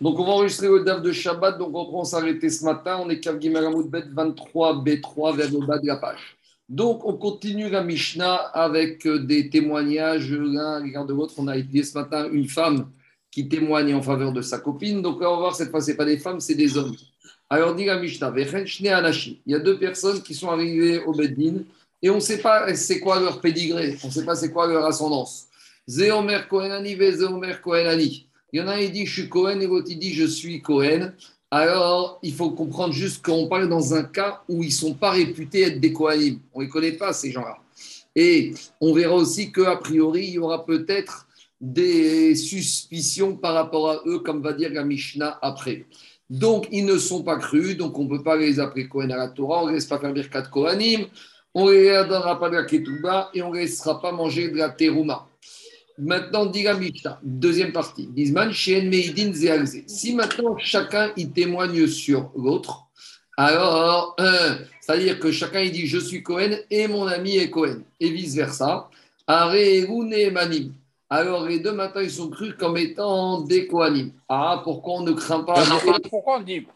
Donc, on va enregistrer le DAF de Shabbat. Donc, on va s'arrêter ce matin. On est Bet 23, B3 vers le bas de la page. Donc, on continue la Mishnah avec euh, des témoignages l'un de l'autre. On a étudié ce matin une femme qui témoigne en faveur de sa copine. Donc, on va voir cette fois, ce n'est pas des femmes, c'est des hommes. Alors, dit la Mishnah, il y a deux personnes qui sont arrivées au Beddin et on ne sait pas c'est quoi leur pédigré, on ne sait pas c'est quoi leur ascendance. Zéomer Kohenani, Zéomer Kohenani. Il y en a un qui dit je suis Cohen et l'autre il dit je suis Cohen. Alors, il faut comprendre juste qu'on parle dans un cas où ils ne sont pas réputés être des Kohanim. On ne les connaît pas, ces gens-là. Et on verra aussi qu'a priori, il y aura peut-être des suspicions par rapport à eux, comme va dire la Mishnah après. Donc, ils ne sont pas crus, donc on ne peut pas les appeler Kohen à la Torah, on ne laisse pas faire Birkat Kohanim, on ne les donnera pas de la Ketouba et on ne laissera pas manger de la Teruma. Maintenant, dit la deuxième partie. Si maintenant chacun il témoigne sur l'autre, alors, c'est-à-dire que chacun il dit je suis Cohen et mon ami est Cohen, et vice-versa. Alors les deux maintenant ils sont crus comme étant des Kohanim. Ah, pourquoi on ne craint pas Pourquoi on dit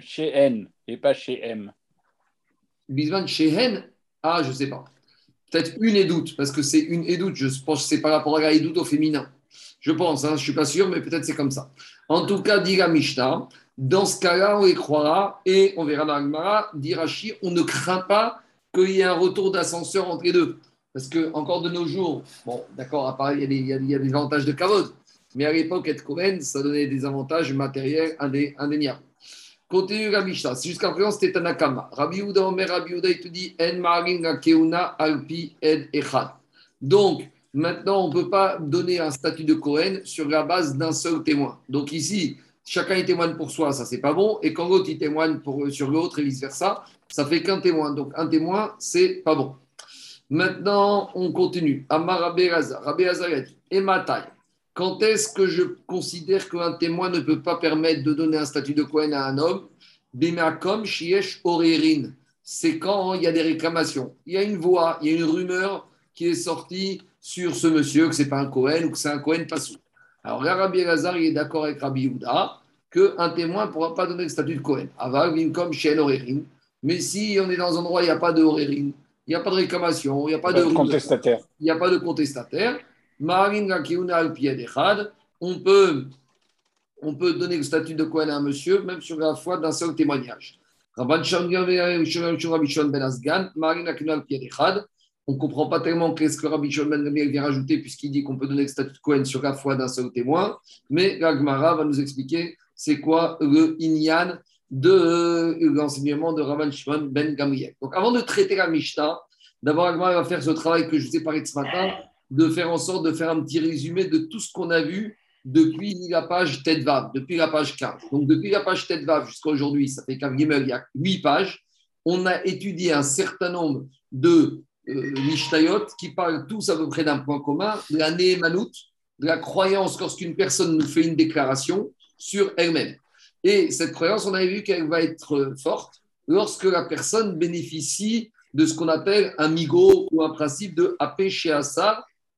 chez N et pas chez M Bisman chez N Ah, je ne sais pas. Peut-être une édoute, parce que c'est une édoute. Je pense que c'est par rapport à la édoute au féminin. Je pense, hein, je ne suis pas sûr, mais peut-être c'est comme ça. En tout cas, dit la Mishnah, dans ce cas-là, on les croira et on verra dans l'Agmara, dit Rashi, on ne craint pas qu'il y ait un retour d'ascenseur entre les deux. Parce que encore de nos jours, bon, d'accord, à Paris, il y, a des, avantages de kavod, mais à l'époque, être Cohen, ça donnait des avantages matériels indéniables. Continue la Mishnah. Jusqu'à présent, c'était Tanakama. Rabbi Yehuda Omer, Rabbi Yehuda, il te dit En marin keuna alpi ed echad. Donc, maintenant, on ne peut pas donner un statut de Cohen sur la base d'un seul témoin. Donc, ici, chacun témoigne pour soi, ça c'est pas bon. Et quand l'autre il témoigne pour, sur l'autre et vice-versa, ça fait qu'un témoin. Donc, un témoin, c'est pas bon. Maintenant, on continue. Amar Rabbi Hazar. Rabbi Hazar a dit quand est-ce que je considère qu'un témoin ne peut pas permettre de donner un statut de Cohen à un homme? Bimakom Shiesh Orerin. C'est quand il y a des réclamations. Il y a une voix, il y a une rumeur qui est sortie sur ce monsieur, que ce n'est pas un Cohen ou que c'est un Cohen pas sous. Alors là, Rabbi Elazar, il est d'accord avec Rabbi Yehuda qu'un témoin ne pourra pas donner le statut de Cohen. Aval, Bimkom Shien Orerin. Mais si on est dans un endroit où il n'y a pas de Orerin, il n'y a pas de réclamation, il n'y a pas de, contestataire. Il n'y a pas de contestataire on peut, on peut donner le statut de Kohen à un monsieur, même sur la foi d'un seul témoignage. On ne comprend pas tellement qu'est-ce que Rabbi Shon Ben vient rajouter, puisqu'il dit qu'on peut donner le statut de Kohen sur la foi d'un seul témoin. Mais Gagmara va nous expliquer c'est quoi le Inyan de l'enseignement de Rabban Shimon Ben Gamriel. Donc avant de traiter la Mishnah, d'abord Gagmara va faire ce travail que je vous ai parlé de ce matin de faire en sorte de faire un petit résumé de tout ce qu'on a vu depuis la page Tetvav, depuis la page 15. Donc, depuis la page Tetvav jusqu'à aujourd'hui, ça fait qu'un il y a 8 pages. On a étudié un certain nombre de euh, qui parlent tous à peu près d'un point commun, la Néhémanout, de la croyance lorsqu'une personne nous fait une déclaration sur elle-même. Et cette croyance, on avait vu qu'elle va être forte lorsque la personne bénéficie de ce qu'on appelle un migo ou un principe de AP chez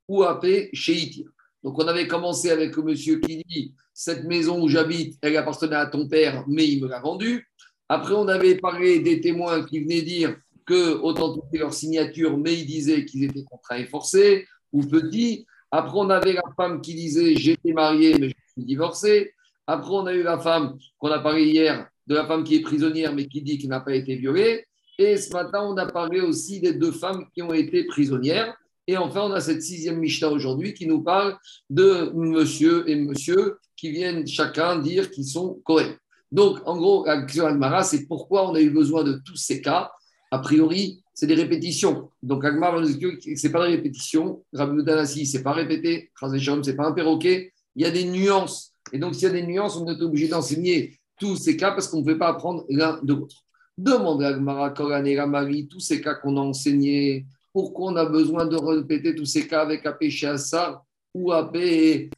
ou appelé Sheiti. Donc on avait commencé avec le monsieur qui dit cette maison où j'habite, elle appartenait à ton père, mais il me l'a vendue. Après, on avait parlé des témoins qui venaient dire que authentifier leur signature, mais ils disaient qu'ils étaient contraints et forcés ou petits. Après, on avait la femme qui disait j'étais marié, mais je suis divorcé. Après, on a eu la femme qu'on a parlé hier, de la femme qui est prisonnière, mais qui dit qu'elle n'a pas été violée. Et ce matin, on a parlé aussi des deux femmes qui ont été prisonnières. Et enfin, on a cette sixième Mishnah aujourd'hui qui nous parle de monsieur et monsieur qui viennent chacun dire qu'ils sont corrects. Donc, en gros, la question c'est pourquoi on a eu besoin de tous ces cas. A priori, c'est des répétitions. Donc, Agmar nous dit que ce pas des répétitions. Rabbi Danassi, ce n'est pas répété. ce n'est pas un perroquet. Il y a des nuances. Et donc, s'il y a des nuances, on est obligé d'enseigner tous ces cas parce qu'on ne peut pas apprendre l'un de l'autre. Demande à Agmara, Koran et Ramari, tous ces cas qu'on a enseignés pourquoi on a besoin de répéter tous ces cas avec AP chez Assar ou AP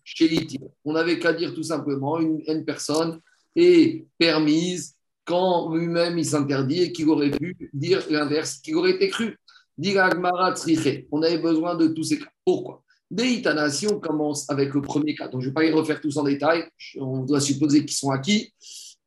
chez Liti On n'avait qu'à dire tout simplement une, personne est permise quand lui-même il s'interdit et qu'il aurait pu dire l'inverse, qu'il aurait été cru. On avait besoin de tous ces cas. Pourquoi? Deitana, si on commence avec le premier cas, donc je ne vais pas les refaire tous en détail, on doit supposer qu'ils sont acquis.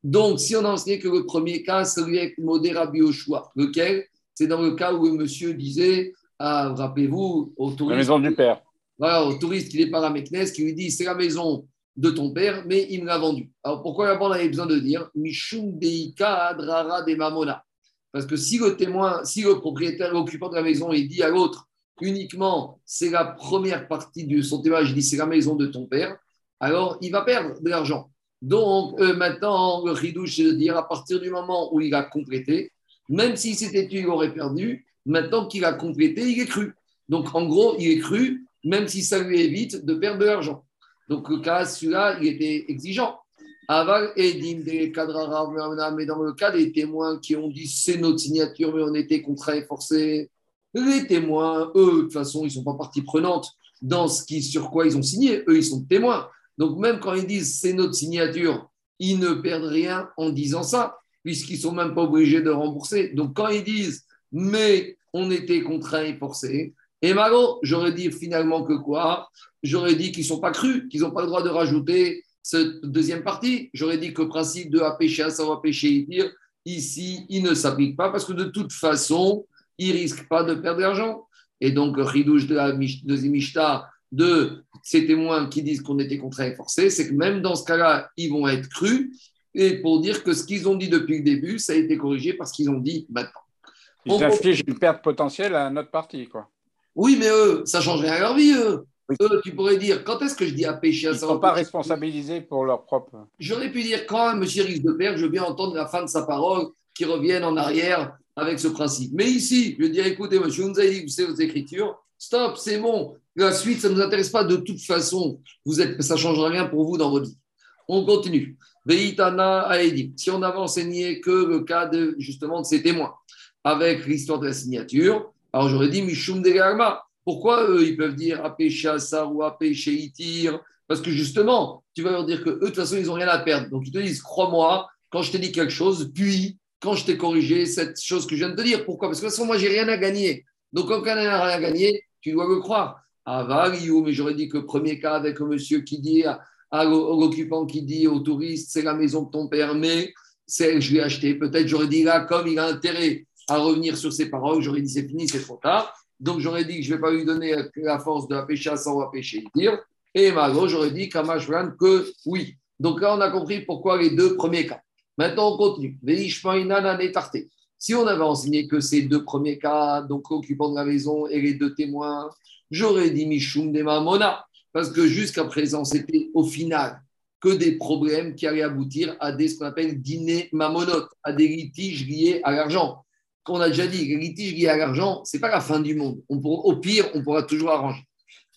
Donc, si on a enseigné que le premier cas, celui avec Modéra Biochoua, lequel? C'est dans le cas où le monsieur disait, ah, rappelez-vous, au touriste. La maison du père. Voilà, au touriste qui n'est pas à Meknes, qui lui dit, c'est la maison de ton père, mais il me l'a vendu. Alors pourquoi la on avait besoin de dire Mishum Deika Adrara de Mamona? Parce que si le témoin, si le propriétaire, l'occupant de la maison, il dit à l'autre uniquement c'est la première partie de son témoignage, il dit c'est la maison de ton père, alors il va perdre de l'argent. Donc euh, maintenant, le ridouche, c'est de dire à partir du moment où il a complété, même s'il s'était tué, il aurait perdu, maintenant qu'il a complété, il est cru. Donc en gros, il est cru, même si ça lui évite de perdre de l'argent. Donc, le cas, celui-là, il était exigeant. Aval et mais dans le cas des témoins qui ont dit c'est notre signature, mais on était contraint et forcé, les témoins, eux, de toute façon, ils ne sont pas partie prenante dans ce qui, sur quoi ils ont signé. Eux, ils sont témoins. Donc, même quand ils disent c'est notre signature, ils ne perdent rien en disant ça, puisqu'ils ne sont même pas obligés de rembourser. Donc, quand ils disent mais on était contraint et forcé, et Mago, j'aurais dit finalement que quoi? J'aurais dit qu'ils ne sont pas crus, qu'ils n'ont pas le droit de rajouter cette deuxième partie. J'aurais dit que le principe de péché à savoir péché dire ici, il ne s'applique pas parce que de toute façon, ils ne risquent pas de perdre de l'argent. Et donc, ridouche de la deuxième Mishta de ces témoins qui disent qu'on était contraint et forcé, c'est que même dans ce cas-là, ils vont être crus. Et pour dire que ce qu'ils ont dit depuis le début, ça a été corrigé parce qu'ils ont dit maintenant. Ils infligent une perte potentielle à notre partie, quoi. Oui, mais eux, ça change rien à leur vie, eux. Eux, tu pourrais dire, quand est-ce que je dis à pécher à Ils ne sont pas responsabilisés pour leur propre. J'aurais pu dire, quand un monsieur risque de perdre, je veux bien entendre la fin de sa parole qui revienne en arrière avec ce principe. Mais ici, je veux dire, écoutez, monsieur, vous avez dit, vous savez vos écritures, stop, c'est bon. La suite, ça ne nous intéresse pas de toute façon. Vous êtes, ça ne changera rien pour vous dans votre vie. On continue. Veitana Aedi. Si on avait enseigné que le cas de, justement de ces témoins avec l'histoire de la signature, alors j'aurais dit Mishum de Pourquoi eux, ils peuvent dire Apéché Assar ou Apéché Itir? Parce que justement, tu vas leur dire que eux, de toute façon, ils n'ont rien à perdre. Donc ils te disent Crois-moi, quand je t'ai dit quelque chose, puis quand je t'ai corrigé cette chose que je viens de te dire. Pourquoi? Parce que de toute façon, moi, j'ai rien à gagner. Donc quand quelqu'un n'a rien à gagner, tu dois le croire. Ah, mais j'aurais dit que le premier cas avec un monsieur qui dit à, l'occupant qui dit au touriste c'est la maison de ton père, mais c'est, je l'ai acheté. Peut-être j'aurais dit là, comme il a intérêt à revenir sur ses paroles. J'aurais dit c'est fini, c'est trop tard. Donc j'aurais dit que je ne vais pas lui donner la force de la péché à sans péché dire. Et Mago, j'aurais dit Kamashvan que oui. Donc là, on a compris pourquoi les deux premiers cas. Maintenant, on continue. Si on avait enseigné que ces deux premiers cas, donc l'occupant de la maison et les deux témoins, j'aurais dit Mishum de Mamona. Parce que jusqu'à présent, c'était au final que des problèmes qui allaient aboutir à des, ce qu'on appelle dîner mamonotes, à des litiges liés à l'argent qu'on a déjà dit, les litiges liés à l'argent, ce n'est pas la fin du monde. On au pire, on pourra toujours arranger.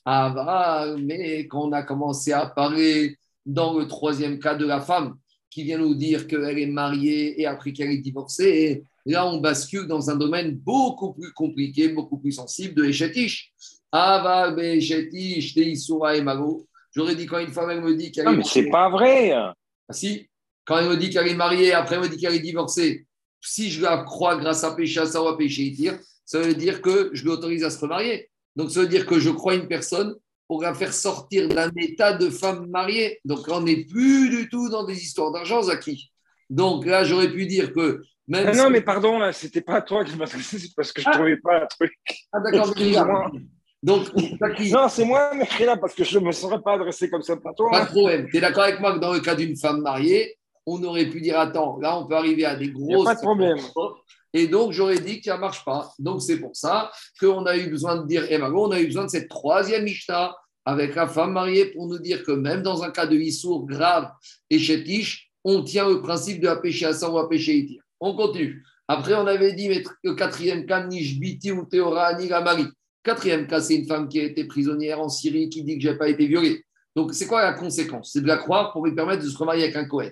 Ah, bah, mais quand on a commencé à parler dans le troisième cas de la femme qui vient nous dire qu'elle est mariée et après qu'elle est divorcée, là, on bascule dans un domaine beaucoup plus compliqué, beaucoup plus sensible de Echetish. Ah, bah, Echetish, Teisura et Mago. J'aurais dit quand une femme, elle me dit qu'elle est. Non, mais c'est pas vrai. Ah, si. Quand elle me dit qu'elle est mariée, après elle me dit qu'elle est divorcée, si je la crois grâce à péché à savoir péché dire, ça veut dire que je l'autorise à se remarier. Donc ça veut dire que je crois une personne pour la faire sortir d'un état de femme mariée. Donc on n'est plus du tout dans des histoires d'argent, Zaki. Donc là, j'aurais pu dire que même. Ah non, mais pardon, là, c'était pas toi qui m'adressais, c'est parce que je ne ah. trouvais pas un truc. Ah d'accord, donc, non, c'est moi, mais là, parce que je ne me serais pas adressé comme ça à toi. Pas de problème. Tu es d'accord avec moi que dans le cas d'une femme mariée, on aurait pu dire attends, là on peut arriver à des grosses. Pas de problème. Et donc j'aurais dit que ça ne marche pas. Donc c'est pour ça qu'on a eu besoin de dire, et on a eu besoin de cette troisième Mishnah avec la femme mariée pour nous dire que même dans un cas de Issour grave et chétiche, on tient le principe de la péché à sang ou à péché itir. On continue. Après, on avait dit le quatrième cas, Nishbiti ou Théora, ni la Marie. Quatrième cas, c'est une femme qui a été prisonnière en Syrie qui dit que je n'ai pas été violée. Donc, c'est quoi la conséquence? C'est de la croire pour lui permettre de se remarier avec un Cohen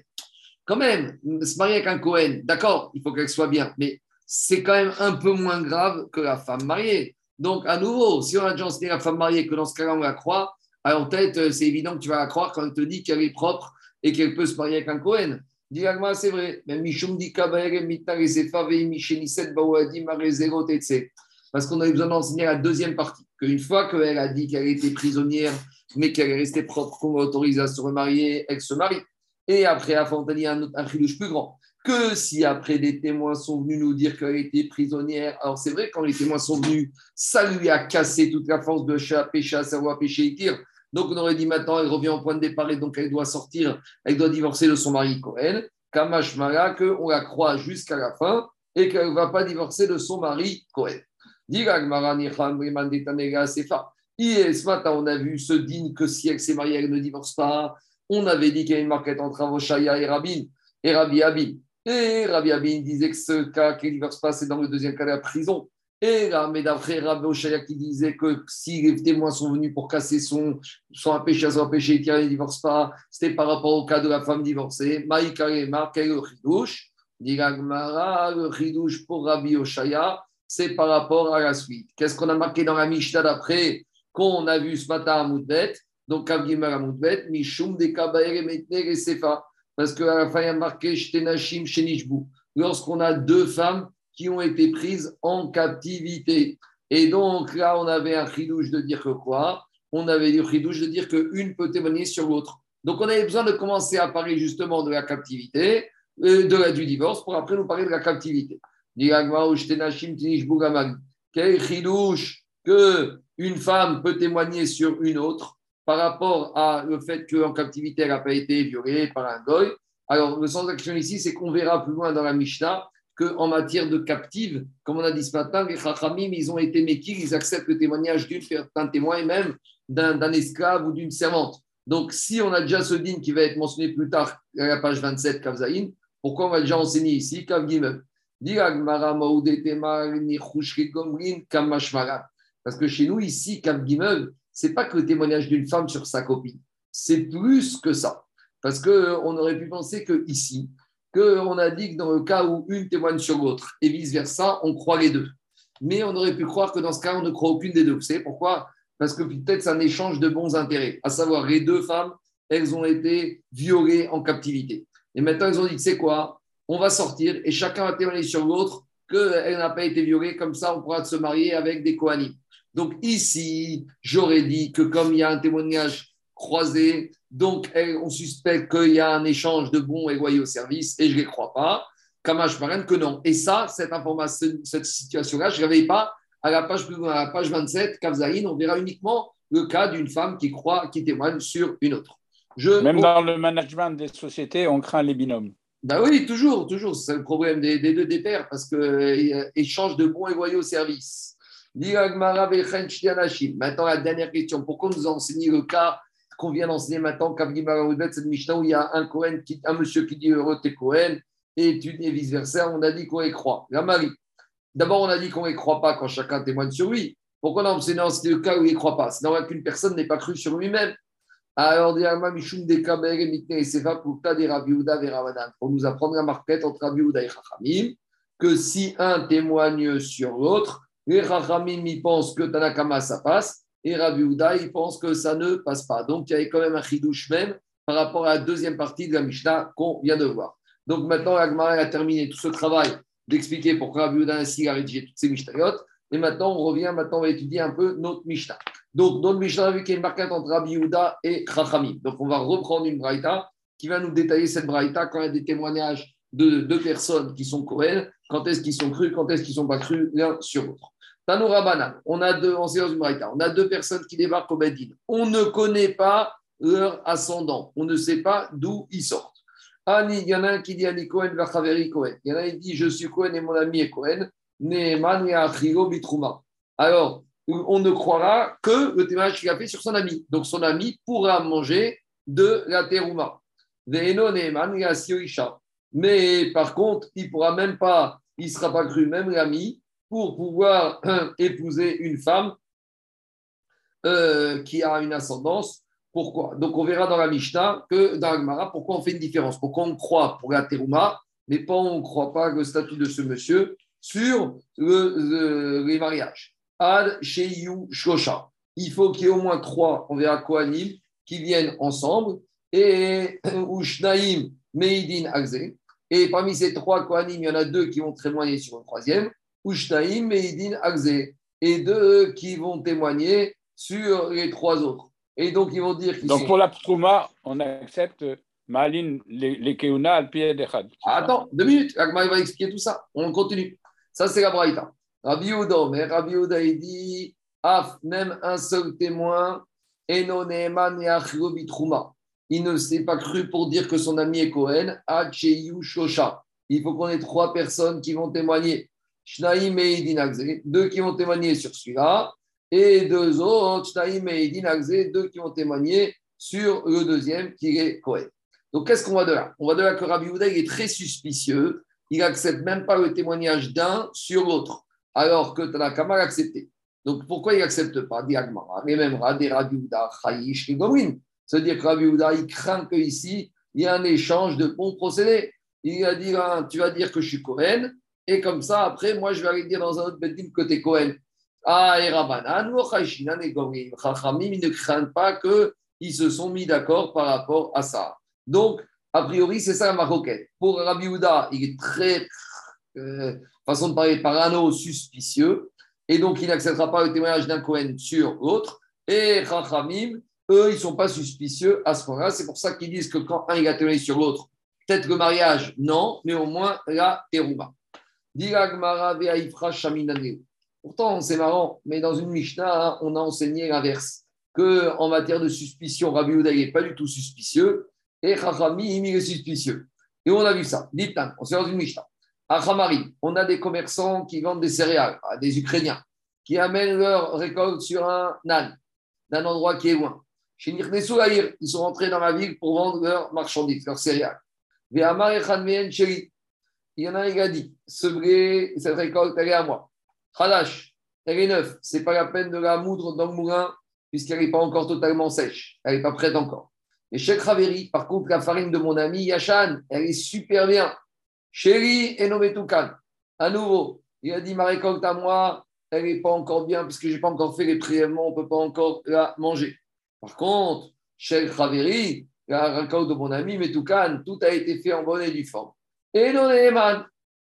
quand même, se marier avec un Cohen, d'accord, il faut qu'elle soit bien, mais c'est quand même un peu moins grave que la femme mariée. Donc, à nouveau, si on a déjà enseigné la femme mariée, que dans ce cas-là, on la croit, alors en tête, c'est évident que tu vas la croire quand elle te dit qu'elle est propre et qu'elle peut se marier avec un Cohen. Dis c'est vrai. Parce qu'on avait besoin d'enseigner la deuxième partie. Qu'une fois qu'elle a dit qu'elle était prisonnière, mais qu'elle est restée propre, qu'on va autoriser à se remarier, elle se marie. Et après, à Fontaine, un, autre, un plus grand. Que si après des témoins sont venus nous dire qu'elle était prisonnière, alors c'est vrai, quand les témoins sont venus, ça lui a cassé toute la force de péché, à savoir péché et tir. Donc on aurait dit maintenant, elle revient au point de départ et donc elle doit sortir, elle doit divorcer de son mari Cohen. Kamash Mara, qu'on la croit jusqu'à la fin et qu'elle ne va pas divorcer de son mari Cohen. Hier, ce matin, on a vu ce digne que si elle s'est mariée, elle ne divorce pas. On avait dit qu'il y a une marquette entre Avoshaya et Rabin, et Rabbi Abin. Et Rabbi Abin disait que ce cas qu'elle ne divorce pas, c'est dans le deuxième cas de la prison. Et là, mais d'après Rabbi Oshaya qui disait que si les témoins sont venus pour casser son, son péché, son péché, il ne divorce pas, c'était par rapport au cas de la femme divorcée. Maïkare marqué le chidouche. Dit le chidouche pour Rabbi Oshaya, c'est par rapport à la suite. Qu'est-ce qu'on a marqué dans la Mishnah d'après qu'on a vu ce matin à Moudbet? Donc, Kavgimer à Moudbet, Mishum de Kabaere Metner et Sefa. Parce qu'à la fin, a marqué Shtenashim Shenishbu. Lorsqu'on a deux femmes qui ont été prises en captivité. Et donc là, on avait un chidouche de dire que quoi? On avait un chidouche de dire qu'une peut témoigner sur l'autre. Donc on avait besoin de commencer à parler justement de la captivité, euh, de la, du divorce, pour après nous parler de la captivité. Quel chidouche qu'une femme peut témoigner sur une autre? Par rapport à le fait qu'en captivité, elle n'a pas été violée par un goy. Alors, le sens d'action ici, c'est qu'on verra plus loin dans la Mishnah qu'en matière de captive, comme on a dit ce matin, les Chachamim, ils ont été méquils, ils acceptent le témoignage d'un témoin et même d'un esclave ou d'une servante. Donc, si on a déjà ce din qui va être mentionné plus tard à la page 27, Kavzaïn, pourquoi on va déjà enseigner ici Kav Parce que chez nous, ici, Kav ce n'est pas que le témoignage d'une femme sur sa copine, c'est plus que ça. Parce qu'on aurait pu penser que ici, qu'on a dit que dans le cas où une témoigne sur l'autre et vice-versa, on croit les deux. Mais on aurait pu croire que dans ce cas, on ne croit aucune des deux. Vous savez pourquoi? Parce que peut-être c'est un échange de bons intérêts. À savoir, les deux femmes, elles ont été violées en captivité. Et maintenant, elles ont dit, c'est quoi? On va sortir et chacun va témoigner sur l'autre qu'elle n'a pas été violée. Comme ça, on pourra se marier avec des Kohanim. Donc ici, j'aurais dit que comme il y a un témoignage croisé, donc, on suspecte qu'il y a un échange de bons et loyaux services, et je ne les crois pas. Kamash Maren que non. Et ça, cette information, cette situation-là, je ne réveille pas à la page, à la page 27, Kavzaïn, on verra uniquement le cas d'une femme qui croit, qui témoigne sur une autre. Même dans le management des sociétés, on craint les binômes. Ben oui, toujours, toujours. C'est le problème des, deux des pairs, parce qu'échange de bons et loyaux services. Maintenant, la dernière question. Pourquoi nous enseignez le cas qu'on vient d'enseigner maintenant, cette Mishnah où il y a un Cohen, qui, un monsieur qui dit heureux t'es Cohen, et dis vice-versa, on a dit qu'on y croit. La Marie. D'abord, on a dit qu'on ne croit pas quand chacun témoigne sur lui. Pourquoi on a enseigné le cas où il ne croit pas? C'est normal qu'une personne n'ait pas cru sur lui-même. Alors, pour nous apprendre la marquette entre Rabbi et Chachamim, que si un témoigne sur l'autre, les Chachamim, ils pensent que Tanakama, ça passe, et Rabbi Houda, il pense que ça ne passe pas. Donc, il y avait quand même un chidouche même par rapport à la deuxième partie de la Mishnah qu'on vient de voir. Donc, maintenant, Agmara a terminé tout ce travail d'expliquer pourquoi Rabbi Houda ainsi a rédigé toutes ces Mishnayot. Et maintenant, on revient, maintenant, on va étudier un peu notre Mishnah. Donc, notre Mishnah, vu qu'il y a une marquette entre Rabbi Houda et Chachamim. Donc, on va reprendre une braïta qui va nous détailler cette braïta quand il y a des témoignages de deux personnes qui sont Kohen, quand est-ce qu'ils sont crus, quand est-ce qu'ils ne sont pas crus l'un sur l'autre on a deux, on a deux personnes qui débarquent au Bedin. On ne connaît pas leur ascendant, on ne sait pas d'où ils sortent. il y en a un qui dit Ani Cohen, Cohen. Il y en a un qui dit Je suis Cohen et mon ami est Cohen. Alors, on ne croira que le témoignage qu'il a fait sur son ami. Donc, son ami pourra manger de la terouma. Mais par contre, il pourra même pas, il ne sera pas cru, même l'ami, pour pouvoir épouser une femme euh, qui a une ascendance. Pourquoi? Donc, on verra dans la Mishnah que dans l'Agmara, pourquoi on fait une différence? Pourquoi on croit pour la terouma, mais pas on ne croit pas le statut de ce monsieur sur le, les mariages. Ad Sheyu Shosha. Il faut qu'il y ait au moins trois, on verra Kohanim, qui viennent ensemble, et Ushnaim Meidin Agze. Et parmi ces trois Kohanim, il y en a deux qui vont témoigner sur le troisième. Ushtaim Meidin Agze. et deux qui vont témoigner sur les trois autres. Et donc, ils vont dire qu'ils Donc sont- pour la Trouma, on accepte Malin, les, Keuna, al pied d'Echad. Ah, Attends, deux minutes. Agma, va expliquer tout ça. On continue. Ça, c'est la Braïta. Rabbi Yehuda, mais Rabbi Yehuda, il dit Af, même un seul témoin, Eno Neeman Yachlo Bitrouma. Il ne s'est pas cru pour dire que son ami est Cohen, Hacheyu Shosha. Il faut qu'on ait trois personnes qui vont témoigner. Shnaim et deux qui vont témoigner sur celui-là, et deux autres, Shnaim et deux qui vont témoigner sur le deuxième qui est Cohen. Donc, qu'est-ce qu'on voit de là? On voit de là que Rabbi il est très suspicieux. Il n'accepte même pas le témoignage d'un sur l'autre, alors que Tanakama l'a accepté. Donc, pourquoi il n'accepte pas? Dit Agmara, mais même Rabbi Yehuda, Chayish. C'est-à-dire que Rabbi Yehuda, il craint qu'ici, il y ait un échange de bons procédés. Il va dire, hein, tu vas dire que je suis Cohen, et comme ça, après, moi, je vais aller dire dans un autre tu es Cohen. Ah, et Chayshinan et Gomrin. Chachamim, ils ne craignent pas qu'ils se sont mis d'accord par rapport à ça. Donc, a priori, c'est ça la marocaine. Pour Rabbi Houda, il est très, euh, façon de parler, parano, suspicieux. Et donc, il n'acceptera pas le témoignage d'un Cohen sur l'autre. Et Chachamim, eux, ils ne sont pas suspicieux à ce point-là. C'est pour ça qu'ils disent que quand un il a témoigné sur l'autre, peut-être le mariage, non, mais au moins la terouma. Pourtant, c'est marrant, mais dans une Mishnah, hein, on a enseigné l'inverse. Que en matière de suspicion, Rabbi Houda n'est pas du tout suspicieux et Chachamim, il est suspicieux. Et on a vu ça. Dites-moi, on s'est dans une Mishnah. À Chamari, on a des commerçants qui vendent des céréales à des Ukrainiens, qui amènent leur récolte sur un âne, d'un endroit qui est loin. Chez ils sont rentrés dans la ville pour vendre leurs marchandises, leurs céréales. Il y en a un qui a dit ce cette récolte, elle est à moi. Khalash, elle est neuve. Ce n'est pas la peine de la moudre dans le moulin, puisqu'elle n'est pas encore totalement sèche. Elle n'est pas prête encore. Et Sheikh Raveri, par contre, la farine de mon ami Yachan, elle est super bien. Chéri et nommé Toukan. À nouveau, il a dit ma récolte à moi, elle n'est pas encore bien, puisque je n'ai pas encore fait les prélèvements, on ne peut pas encore la manger. Par contre, Sheikh Raveri, la récolte de mon ami Metoukan, tout a été fait en bonne et due forme. Et non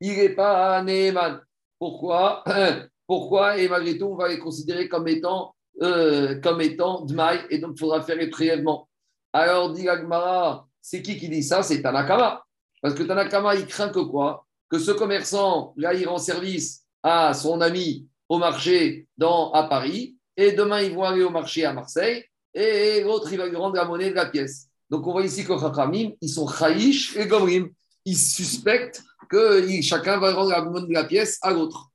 il n'est pas Neyman. Pourquoi? Pourquoi? Et malgré tout, on va les considérer comme étant, euh, étant Dmaï, et donc il faudra faire les prélèvements. Alors, dit Agmara, c'est qui qui dit ça? C'est Tanakama. Parce que Tanakama, il craint que quoi? Que ce commerçant, là, il rend service à son ami au marché dans, à Paris, et demain, ils vont aller au marché à Marseille, et l'autre, il va lui rendre la monnaie de la pièce. Donc, on voit ici que Chachamim, ils sont Chaïch et Gomrim. Ils suspectent que chacun va rendre la monnaie de la pièce à l'autre.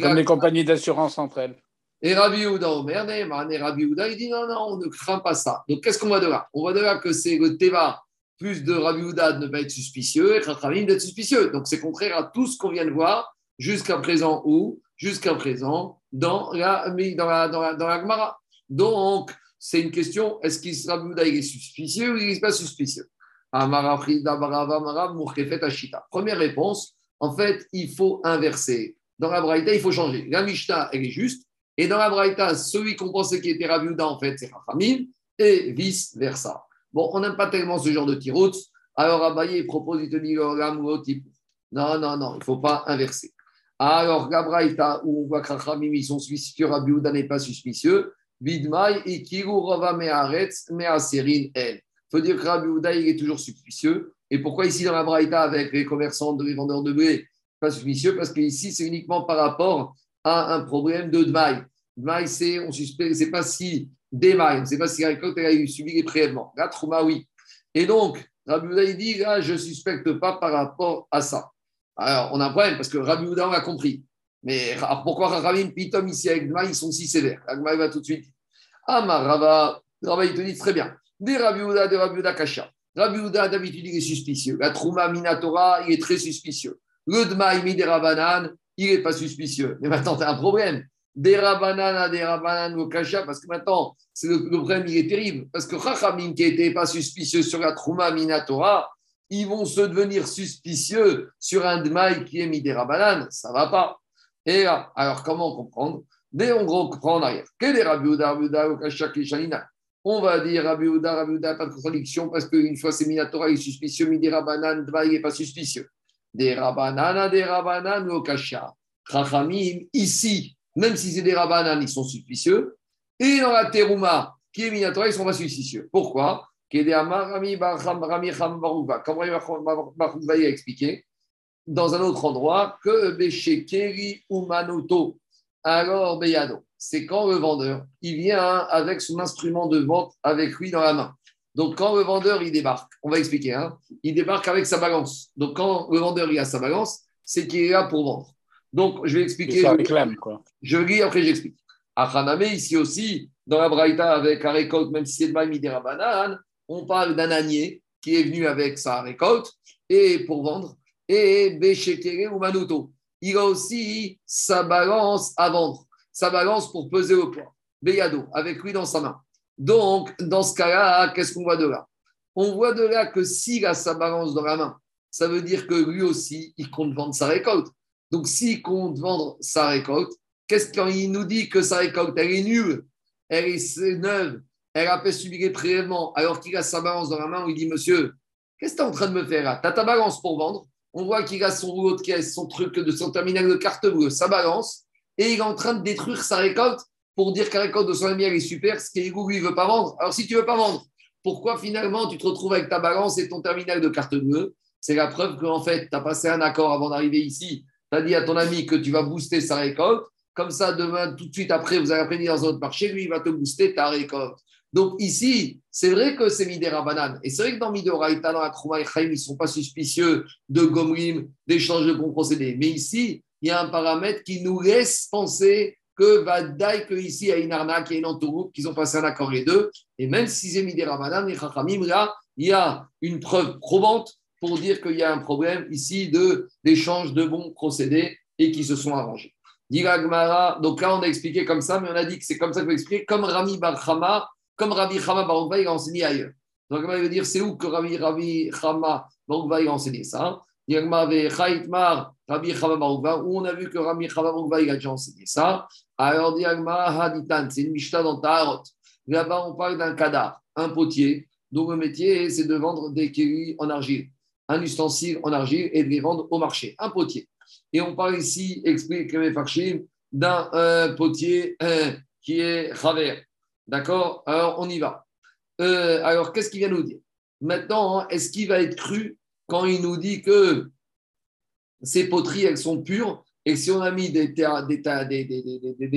Comme les compagnies d'assurance entre elles. et Rabbi Yehuda Omer, Neyman, et Rabbi Yehuda, il dit non, non, on ne craint pas ça. Donc, qu'est-ce qu'on voit de là? On voit de là que c'est le Teva plus de Rabbi Yehuda de ne pas être suspicieux et Chachamim d'être suspicieux. Donc, c'est contraire à tout ce qu'on vient de voir jusqu'à présent où? Jusqu'à présent dans la, dans la, dans la, dans la Gemara. Donc, c'est une question est-ce qu'il Rabbi il est suspicieux ou il n'est pas suspicieux? Première réponse en fait, il faut inverser. Dans la Braïta, il faut changer. La Mishnah, elle est juste. Et dans la Braïta, celui qu'on pensait qui était Rabbi Yehuda, en fait, c'est Rachamim, et vice-versa. Bon, on n'aime pas tellement ce genre de tirout. Alors, Abaye propose, il te dit, oh, non, non, non, il ne faut pas inverser. Alors, la Braïta, où on voit que ils sont suspicieux, Rabbi Yehuda n'est pas suspicieux, Vidmaï, Ikiru, Rava, Meharetz, Mehaserin, El. Faut dire que Rabbi il est toujours suspicieux. Et pourquoi ici dans la Braïta avec les commerçants, les vendeurs de blé, pas suspicieux? Parce qu'ici, c'est uniquement par rapport à un problème de Dmaï. Dmaï, c'est, on suspecte, c'est pas si ne sait pas si la récolte a subi les prélèvements. Là, Trouma, oui. Et donc, Rabbi Houda, dit, là, je ne suspecte pas par rapport à ça. Alors, on a un problème parce que Rabbi Houda, on a compris. Mais pourquoi Rabbi Pitom ici avec Dmaï, ils sont si sévères? Dmaï va tout de suite. Ah, ma Rava, Rava, il te dit très bien. Des Rabbi Houda, des Rabbi Houda Kasha. Rabbi d'habitude, il est suspicieux. La Trouma Minatora, il est très suspicieux. Le Dmaï Miderabanan, il n'est pas suspicieux. Mais maintenant, tu as un problème. Des Rabanan des Rabanan au Kasha, parce que maintenant, le, problème, il est terrible. Parce que Chachamim, qui n'était pas suspicieux sur la Trouma Minatora, ils vont se devenir suspicieux sur un Dmaï qui est Miderabanan. Ça ne va pas. Et alors, comment comprendre? Dès on reprend en arrière. Quel est Rabbi Houda, Rabbi Kasha Kishanina on va dire Rabbi Houda, Rabbi Houda, pas de contradiction, parce qu'une fois c'est Minatora, il est suspicieux, Midi Rabanan, Dmaï, il n'est pas suspicieux. Des Rabanan, des Rabanan, au Kasha. Chachamim, ici, même si c'est des rabanan, ils sont suspicieux. Et dans la terouma, qui est minatora, ils sont pas suspicieux. Pourquoi? Comme Rami a expliqué dans un autre endroit que Beshekeri Umanoto, alors Beyado. C'est quand le vendeur, il vient avec son instrument de vente avec lui dans la main. Donc, quand le vendeur, il débarque, on va expliquer, hein, il débarque avec sa balance. Donc, quand le vendeur, il a sa balance, c'est qu'il est là pour vendre. Donc, je vais expliquer. Ça réclame, quoi. Je lis, après j'explique. À Haname, ici aussi, dans la Braïta, avec la récolte, même si c'est de Maïmidera banane, on parle d'un ânier qui est venu avec sa récolte et pour vendre, et Béchekere ou Manuto. Il a aussi sa balance à vendre, sa balance pour peser le poids. Beyado, avec lui dans sa main. Donc, dans ce cas-là, qu'est-ce qu'on voit de là? On voit de là que s'il a sa balance dans la main, ça veut dire que lui aussi, il compte vendre sa récolte. Donc, s'il compte vendre sa récolte, qu'est-ce qu'il nous dit que sa récolte, elle est nulle, elle est neuve, elle a fait subir les prélèvements, alors qu'il a sa balance dans la main, il dit Monsieur, qu'est-ce que tu es en train de me faire là? Tu as ta balance pour vendre. On voit qu'il a son rouleau de caisse, son truc de son terminal de carte bleue, sa balance, et il est en train de détruire sa récolte pour dire que la récolte de son ami, elle est super, ce qu'Ego, lui, veut pas vendre. Alors, si tu veux pas vendre, pourquoi finalement tu te retrouves avec ta balance et ton terminal de carte bleue? C'est la preuve qu'en fait, tu as passé un accord avant d'arriver ici. Tu as dit à ton ami que tu vas booster sa récolte. Comme ça, demain, tout de suite après, vous allez après dans un autre marché, lui, il va te booster ta récolte. Donc ici, c'est vrai que c'est Midera Banane. Et c'est vrai que dans Midoraïta, dans et ils ne sont pas suspicieux de Gomrim, d'échange de bons procédés. Mais ici, il y a un paramètre qui nous laisse penser que Vadaï, que ici, il y a une arnaque, il y a une entourloupe, qu'ils ont passé un accord les deux. Et même si c'est Midera Banane, là, il y a une preuve probante pour dire qu'il y a un problème ici d'échange de bons procédés et qui se sont arrangés. Donc là, on a expliqué comme ça, mais on a dit que c'est comme ça qu'on expliquer, comme Rami Barhama comme Rabbi Chama Baroukva, il a enseigné ailleurs. Donc, il veut dire, c'est où que Rabbi, Rabbi Chama Baroukva, il a enseigné ça? Où on a vu que Rabbi Chama Baroukva, il a déjà enseigné ça. Alors, c'est une dans. Là-bas, on parle d'un cadavre, un potier, dont le métier, c'est de vendre des kélis en argile, un ustensile en argile et de les vendre au marché, un potier. Et on parle ici, explique mes d'un euh, potier euh, qui est Chaver. D'accord? Alors, on y va. Euh, alors, qu'est-ce qu'il vient nous dire? Maintenant, hein, est-ce qu'il va être cru quand il nous dit que ces poteries, elles sont pures et si on a mis des,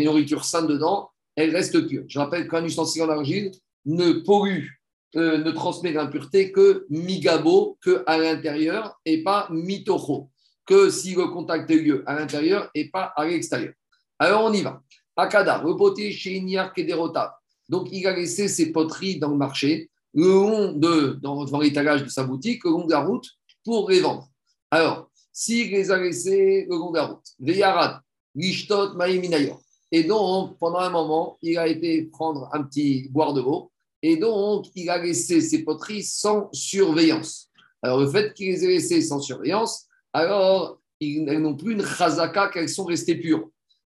nourritures saines dedans, elles restent pures Je rappelle qu'un ustensile en argile ne pollue, euh, ne transmet l'impureté que migabo, que à l'intérieur et pas mitocho, que si le contact est lieu à l'intérieur et pas à l'extérieur. Alors, on y va. Akada, le potier chez Inyar Kederota, donc, il a laissé ses poteries dans le marché, le long de, dans, l'étalage de sa boutique, le long de la route, pour les vendre. Alors, s'il les a laissées le long de la route, Veyarat, Lishtot, Maïminayor, et donc, pendant un moment, il a été prendre un petit boire de l'eau, et donc, il a laissé ses poteries sans surveillance. Alors, le fait qu'il les ait laissées sans surveillance, alors, elles n'ont plus une chazaka qu'elles sont restées pures.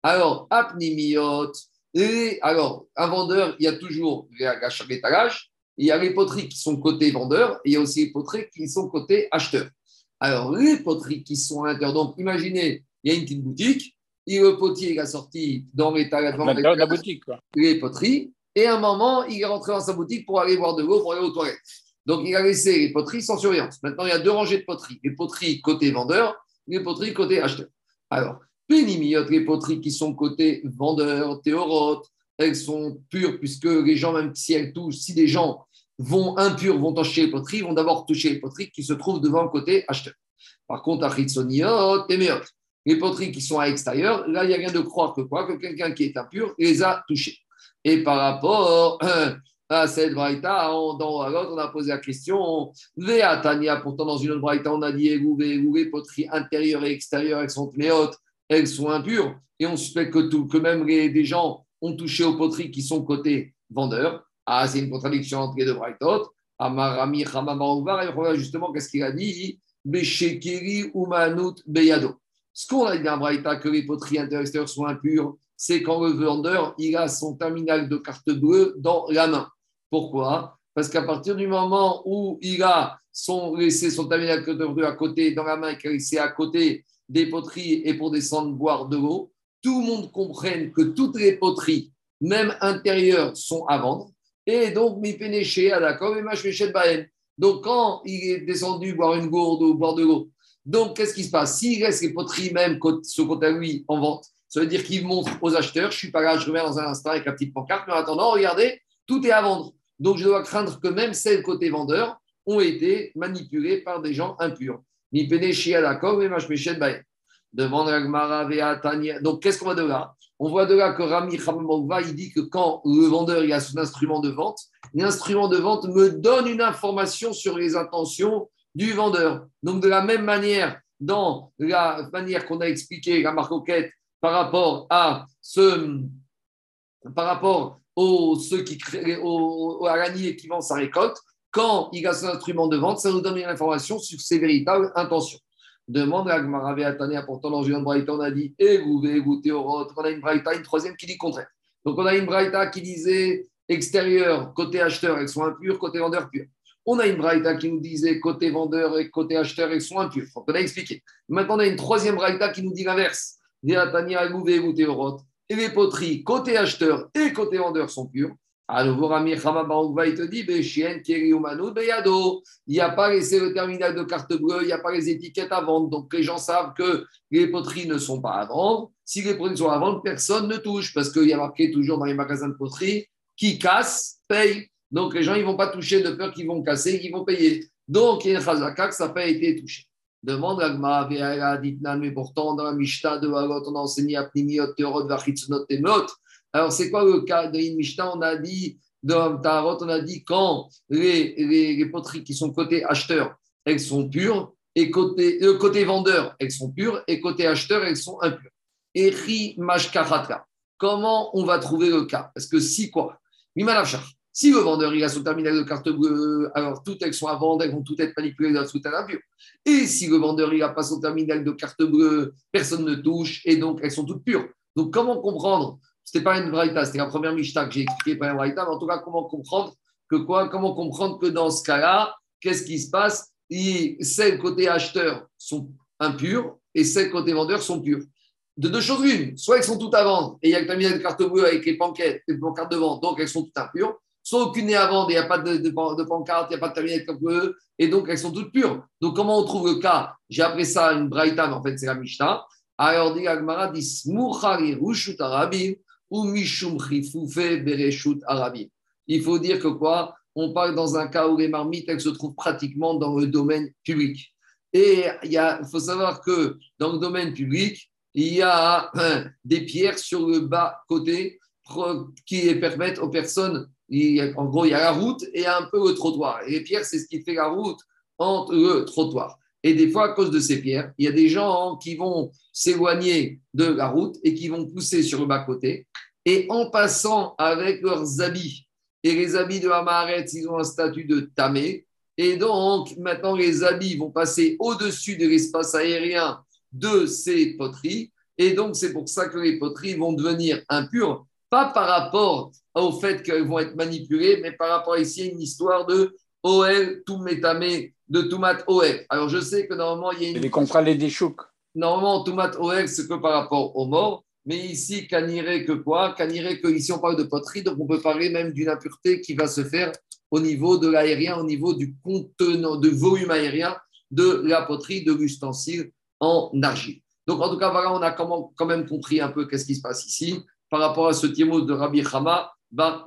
Alors, apnimiot, et alors, un vendeur, il y a toujours à chaque étalage, il y a les poteries qui sont côté vendeur et il y a aussi les poteries qui sont côté acheteur. Alors, les poteries qui sont à l'intérieur, donc imaginez, il y a une petite boutique, et le potier il a sorti dans l'étalage de la boutique, les poteries, et à un moment, il est rentré dans sa boutique pour aller boire de l'eau, pour aller aux toilettes. Donc, il a laissé les poteries sans surveillance. Maintenant, il y a deux rangées de poteries. Les poteries côté vendeur, les poteries côté acheteur. Alors, les poteries qui sont côté vendeur, théorote, elles sont pures puisque les gens, même si elles touchent, si des gens vont impurs, vont toucher les poteries, vont d'abord toucher les poteries qui se trouvent devant le côté acheteur. Par contre, Achitsoniot et les poteries qui sont à l'extérieur, là, il n'y a rien de croire que quoi, que quelqu'un qui est impur les a touchées. Et par rapport à cette braïta, dans l'autre, on a posé la question, Tania, pourtant dans une autre braïta, on a dit, les poteries intérieures et extérieures, elles sont méotes, elles sont impures. Et on suspecte que, tout, que même des gens ont touché aux poteries qui sont côté vendeur. Ah, c'est une contradiction entre les deux Braithot. Amarami Et justement, qu'est-ce qu'il a dit Beshekeri Umanut Beyado. Ce qu'on a dit dans Braïta, que les poteries intérieures sont impures, c'est quand le vendeur il a son terminal de carte bleue dans la main. Pourquoi? Parce qu'à partir du moment où il a son, laissé son terminal de carte bleue à côté, dans la main, qu'il a laissé à côté des poteries et pour descendre boire de l'eau, tout le monde comprenne que toutes les poteries, même intérieures, sont à vendre. Et donc, mi pénéché à d'accord, et de baen. Donc, quand il est descendu boire une gourde ou boire de l'eau, donc qu'est-ce qui se passe? S'il reste les poteries même ce côté à lui en vente, ça veut dire qu'il montre aux acheteurs, je suis pas là, je reviens dans un instant avec la petite pancarte, mais en attendant, regardez, tout est à vendre. Donc, je dois craindre que même celles côté vendeur ont été manipulées par des gens impurs. Mi pénéché à d'accord, et de baen. Demande. Donc, qu'est-ce qu'on voit de là On voit de là que Rami Khamamova, il dit que quand le vendeur a son instrument de vente, l'instrument de vente me donne une information sur les intentions du vendeur. Donc, de la même manière, dans la manière qu'on a expliqué la marcoquette par rapport à par rapport ceux qui créent, au, à l'année qui vend sa récolte, quand il a son instrument de vente, ça nous donne une information sur ses véritables intentions. Demande à Gmaravé Atania, pourtant dans une Braïta, on a dit Et vous goûter au On a une Braïta, une troisième qui dit contraire. Donc on a une Braïta qui disait extérieur, côté acheteur, elles sont impures, côté vendeur, pur. On a une Braïta qui nous disait côté vendeur et côté acheteur, elles sont impures. On a expliqué. Maintenant, on a une troisième Braïta qui nous dit l'inverse. Et les poteries, côté acheteur et côté vendeur, sont pures. À nouveau, Rami Khamabaroukva, il te dit il n'y a pas laissé le terminal de carte bleue, il n'y a pas les étiquettes à vendre. Donc, les gens savent que les poteries ne sont pas à vendre. Si les poteries sont à vendre, personne ne touche parce qu'il y a marqué toujours dans les magasins de poterie qui casse, paye. Donc, les gens ne vont pas toucher de peur qu'ils vont casser, qu'ils vont payer. Donc, il y a une chazaka que ça n'a pas été touché. Demande Agma, mais pourtant, dans la Mishnah de on a enseigné à Pnimiot, Teorot, Vachitzunot, Temot. Alors, c'est quoi le cas de Mishnah On a dit, dans Tarot, on a dit quand les, poteries qui sont côté acheteur, elles sont pures, et côté, euh, côté vendeur, elles sont pures, et côté acheteur, elles sont impures. Et Comment on va trouver le cas? Parce que si quoi? Si le vendeur il a son terminal de carte bleue, alors toutes elles sont à vendre, elles vont toutes être manipulées dans le impur. Et si le vendeur il n'a pas son terminal de carte bleue, personne ne touche, et donc elles sont toutes pures. Donc comment comprendre ce n'était pas une braïta, c'était la première Mishnah que j'ai expliqué, pas une braïta, mais en tout cas, comment comprendre que quoi Comment comprendre que dans ce cas-là, qu'est-ce qui se passe? Celles côté acheteur sont impures et celles côté vendeur sont pures. De deux choses l'une, soit elles sont toutes à vendre et il y a que terminal de carte bleue avec les les pancartes de vente, donc elles sont toutes impures. Soit aucune n'est à vendre et il n'y a pas de, de, pancarte, il n'y a pas de terminal de carte bleue et donc elles sont toutes pures. Donc comment on trouve le cas? J'ai appelé ça une braïta, mais en fait c'est la Mishnah. Alors dit Agmara dit ou Arabi. Il faut dire que quoi? On parle dans un cas où les marmites, elles se trouvent pratiquement dans le domaine public. Et il faut savoir que dans le domaine public, il y a hein, des pierres sur le bas côté qui permettent aux personnes, en gros, il y a la route et un peu le trottoir. Et les pierres, c'est ce qui fait la route entre le trottoir. Et des fois, à cause de ces pierres, il y a des gens qui vont s'éloigner de la route et qui vont pousser sur le bas-côté. Et en passant avec leurs habits, et les habits de Hamaret, ils ont un statut de tamé. Et donc, maintenant, les habits vont passer au-dessus de l'espace aérien de ces poteries. Et donc, c'est pour ça que les poteries vont devenir impures, pas par rapport au fait qu'elles vont être manipulées, mais par rapport ici à une histoire de OL, tout métamé, de Toumat OL. Alors, je sais que normalement, il y a une. Les contrats les déchouks. Normalement, Toumat OL, c'est que par rapport aux morts. Mais ici, caniré que quoi? Caniré que ici, on parle de poterie, donc on peut parler même d'une impureté qui va se faire au niveau de l'aérien, au niveau du contenant, de volume aérien de la poterie, de l'ustensile en argile. Donc, en tout cas, voilà, on a quand même compris un peu qu'est-ce qui se passe ici par rapport à ce tiémo de Rabbi Hama Bar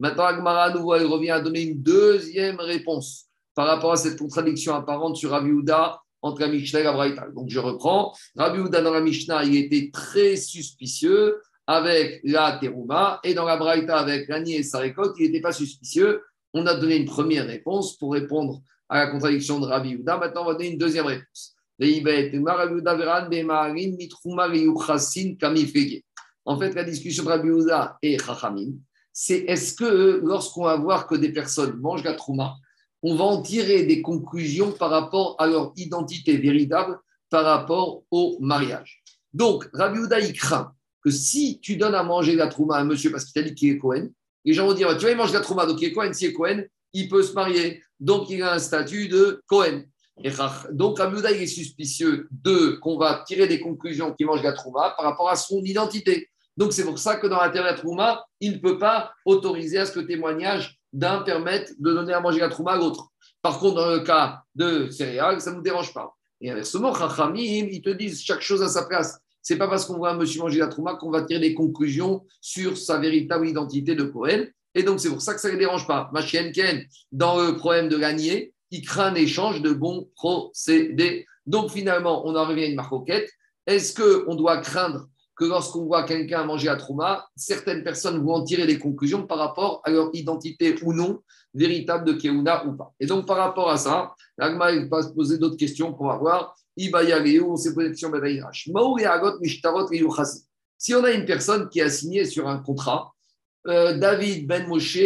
Maintenant, Agmara, à nouveau, elle revient à donner une deuxième réponse par rapport à cette contradiction apparente sur Rabbi Houda entre la Mishnah et la Braïta. Donc je reprends. Rabbi Houda dans la Mishnah, il était très suspicieux avec la Teruma et dans la Braïta avec l'année et sa récolte, il n'était pas suspicieux. On a donné une première réponse pour répondre à la contradiction de Rabbi Houda. Maintenant, on va donner une deuxième réponse. En fait, la discussion de Rabbi Houda et Chachamim, c'est est-ce que lorsqu'on va voir que des personnes mangent la trouma, on va en tirer des conclusions par rapport à leur identité véritable, par rapport au mariage. Donc, Rabbi Houda, il craint que si tu donnes à manger la trouma à un monsieur parce qu'il t'a dit qu'il est Cohen, les gens vont dire, tu vas manger la trouma, donc il est Cohen, s'il est Cohen, il peut se marier. Donc, il a un statut de Cohen. Donc, Rabbi il est suspicieux de qu'on va tirer des conclusions qui mange la trouma par rapport à son identité. Donc, c'est pour ça que dans la théorie de la trouma, il ne peut pas autoriser à ce que témoignage d'un permette de donner à manger la trouma à l'autre. Par contre, dans le cas de céréales, ça ne nous dérange pas. Et inversement, Chachamim, ils te disent chaque chose à sa place. C'est pas parce qu'on voit un monsieur manger la trouma qu'on va tirer des conclusions sur sa véritable identité de Cohen. Et donc, c'est pour ça que ça ne les dérange pas. Machien Ken, dans le problème de l'agnier, il craint un échange de bons procédés. Donc, finalement, on en revient à une marcoquette. Est-ce qu'on doit craindre que lorsqu'on voit quelqu'un manger à Trouma, certaines personnes vont en tirer des conclusions par rapport à leur identité ou non véritable de Keuna ou pas. Et donc, par rapport à ça, l'Agma va se poser d'autres questions pour avoir on s'est posé question Si on a une personne qui a signé sur un contrat, euh, David Ben Moshe